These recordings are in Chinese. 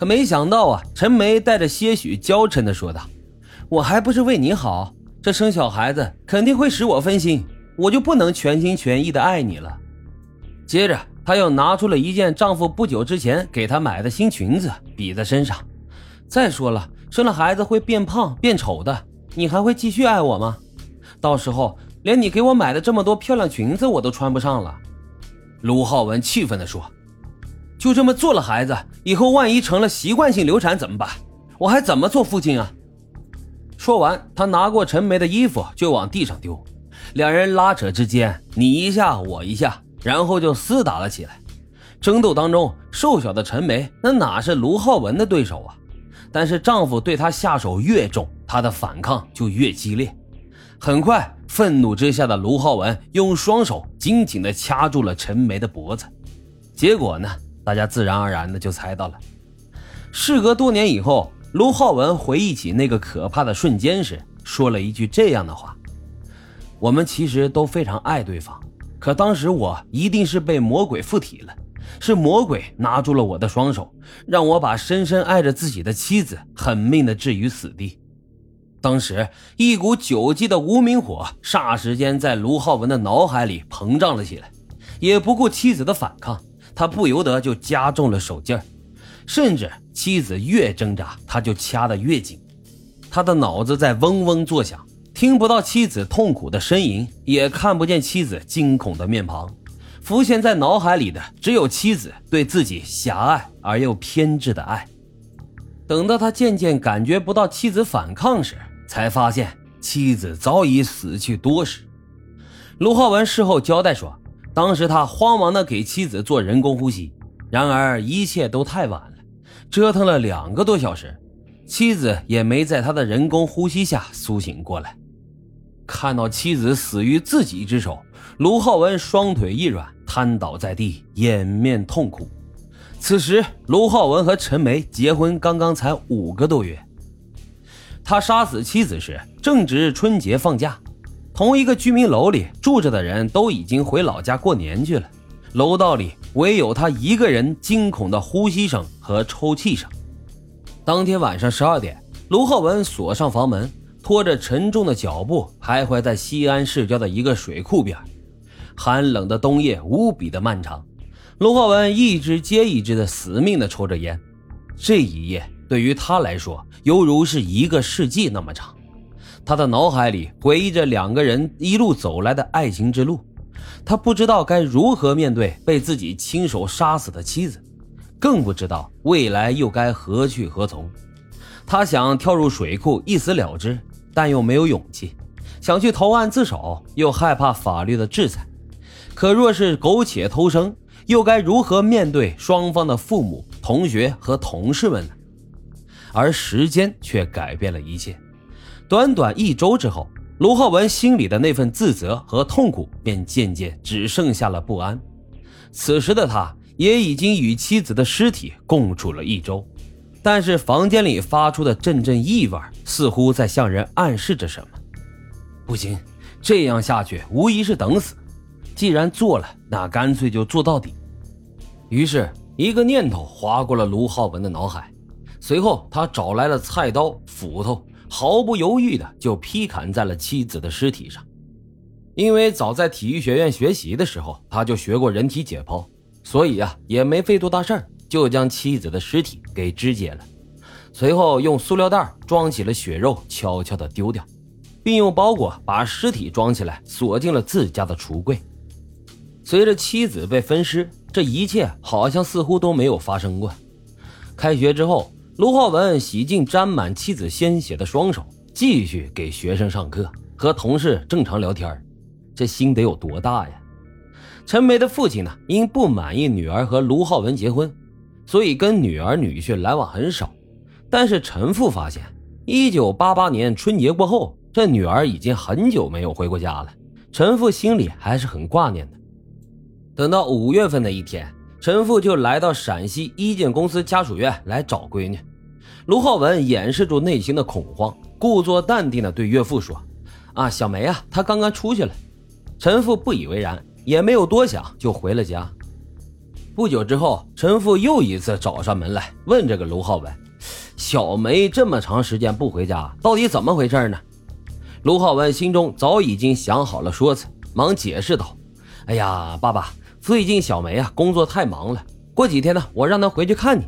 可没想到啊，陈梅带着些许娇嗔的说道：“我还不是为你好，这生小孩子肯定会使我分心，我就不能全心全意的爱你了。”接着，她又拿出了一件丈夫不久之前给她买的新裙子，比在身上。再说了，生了孩子会变胖变丑的，你还会继续爱我吗？到时候连你给我买的这么多漂亮裙子我都穿不上了。卢浩文气愤地说：“就这么做了孩子，以后万一成了习惯性流产怎么办？我还怎么做父亲啊？”说完，他拿过陈梅的衣服就往地上丢，两人拉扯之间，你一下我一下，然后就厮打了起来。争斗当中，瘦小的陈梅那哪是卢浩文的对手啊？但是丈夫对她下手越重，她的反抗就越激烈。很快，愤怒之下的卢浩文用双手紧紧地掐住了陈梅的脖子。结果呢，大家自然而然的就猜到了。事隔多年以后，卢浩文回忆起那个可怕的瞬间时，说了一句这样的话：“我们其实都非常爱对方，可当时我一定是被魔鬼附体了。”是魔鬼拿住了我的双手，让我把深深爱着自己的妻子狠命的置于死地。当时，一股久积的无名火霎时间在卢浩文的脑海里膨胀了起来。也不顾妻子的反抗，他不由得就加重了手劲儿，甚至妻子越挣扎，他就掐得越紧。他的脑子在嗡嗡作响，听不到妻子痛苦的呻吟，也看不见妻子惊恐的面庞。浮现在脑海里的只有妻子对自己狭隘而又偏执的爱。等到他渐渐感觉不到妻子反抗时，才发现妻子早已死去多时。卢浩文事后交代说，当时他慌忙的给妻子做人工呼吸，然而一切都太晚了，折腾了两个多小时，妻子也没在他的人工呼吸下苏醒过来。看到妻子死于自己之手。卢浩文双腿一软，瘫倒在地，掩面痛哭。此时，卢浩文和陈梅结婚刚刚才五个多月。他杀死妻子时正值春节放假，同一个居民楼里住着的人都已经回老家过年去了，楼道里唯有他一个人惊恐的呼吸声和抽泣声。当天晚上十二点，卢浩文锁上房门，拖着沉重的脚步徘徊在西安市郊的一个水库边。寒冷的冬夜无比的漫长，卢浩文一支接一支的死命的抽着烟。这一夜对于他来说，犹如是一个世纪那么长。他的脑海里回忆着两个人一路走来的爱情之路，他不知道该如何面对被自己亲手杀死的妻子，更不知道未来又该何去何从。他想跳入水库一死了之，但又没有勇气；想去投案自首，又害怕法律的制裁。可若是苟且偷生，又该如何面对双方的父母、同学和同事们呢？而时间却改变了一切。短短一周之后，卢浩文心里的那份自责和痛苦便渐渐只剩下了不安。此时的他也已经与妻子的尸体共处了一周，但是房间里发出的阵阵异味，似乎在向人暗示着什么。不行，这样下去无疑是等死。既然做了，那干脆就做到底。于是，一个念头划过了卢浩文的脑海。随后，他找来了菜刀、斧头，毫不犹豫的就劈砍在了妻子的尸体上。因为早在体育学院学习的时候，他就学过人体解剖，所以啊，也没费多大事儿，就将妻子的尸体给肢解了。随后，用塑料袋装起了血肉，悄悄的丢掉，并用包裹把尸体装起来，锁进了自家的橱柜。随着妻子被分尸，这一切好像似乎都没有发生过。开学之后，卢浩文洗净沾满妻子鲜血的双手，继续给学生上课，和同事正常聊天。这心得有多大呀？陈梅的父亲呢，因不满意女儿和卢浩文结婚，所以跟女儿女婿来往很少。但是陈父发现，一九八八年春节过后，这女儿已经很久没有回过家了。陈父心里还是很挂念的。等到五月份的一天，陈父就来到陕西一建公司家属院来找闺女。卢浩文掩饰住内心的恐慌，故作淡定地对岳父说：“啊，小梅啊，她刚刚出去了。”陈父不以为然，也没有多想，就回了家。不久之后，陈父又一次找上门来，问这个卢浩文：“小梅这么长时间不回家，到底怎么回事呢？”卢浩文心中早已经想好了说辞，忙解释道：“哎呀，爸爸，最近小梅啊工作太忙了，过几天呢，我让她回去看你。”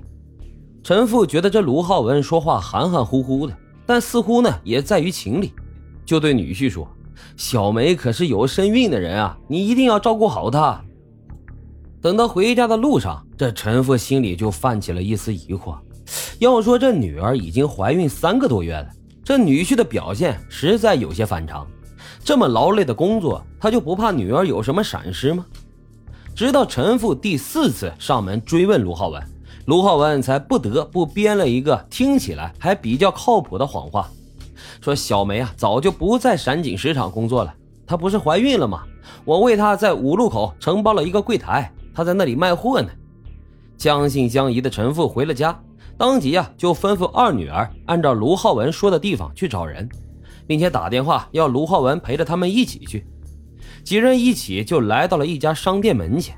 陈父觉得这卢浩文说话含含糊糊的，但似乎呢也在于情理，就对女婿说：“小梅可是有身孕的人啊，你一定要照顾好她。”等到回家的路上，这陈父心里就泛起了一丝疑惑。要说这女儿已经怀孕三个多月了，这女婿的表现实在有些反常。这么劳累的工作，他就不怕女儿有什么闪失吗？直到陈父第四次上门追问卢浩文，卢浩文才不得不编了一个听起来还比较靠谱的谎话，说小梅啊早就不在闪景石场工作了，她不是怀孕了吗？我为她在五路口承包了一个柜台。她在那里卖货呢。将信将疑的陈父回了家，当即啊就吩咐二女儿按照卢浩文说的地方去找人，并且打电话要卢浩文陪着他们一起去。几人一起就来到了一家商店门前。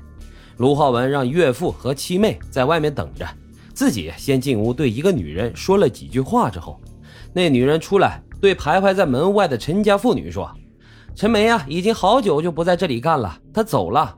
卢浩文让岳父和七妹在外面等着，自己先进屋对一个女人说了几句话之后，那女人出来对徘徊在门外的陈家妇女说：“陈梅啊，已经好久就不在这里干了，她走了。”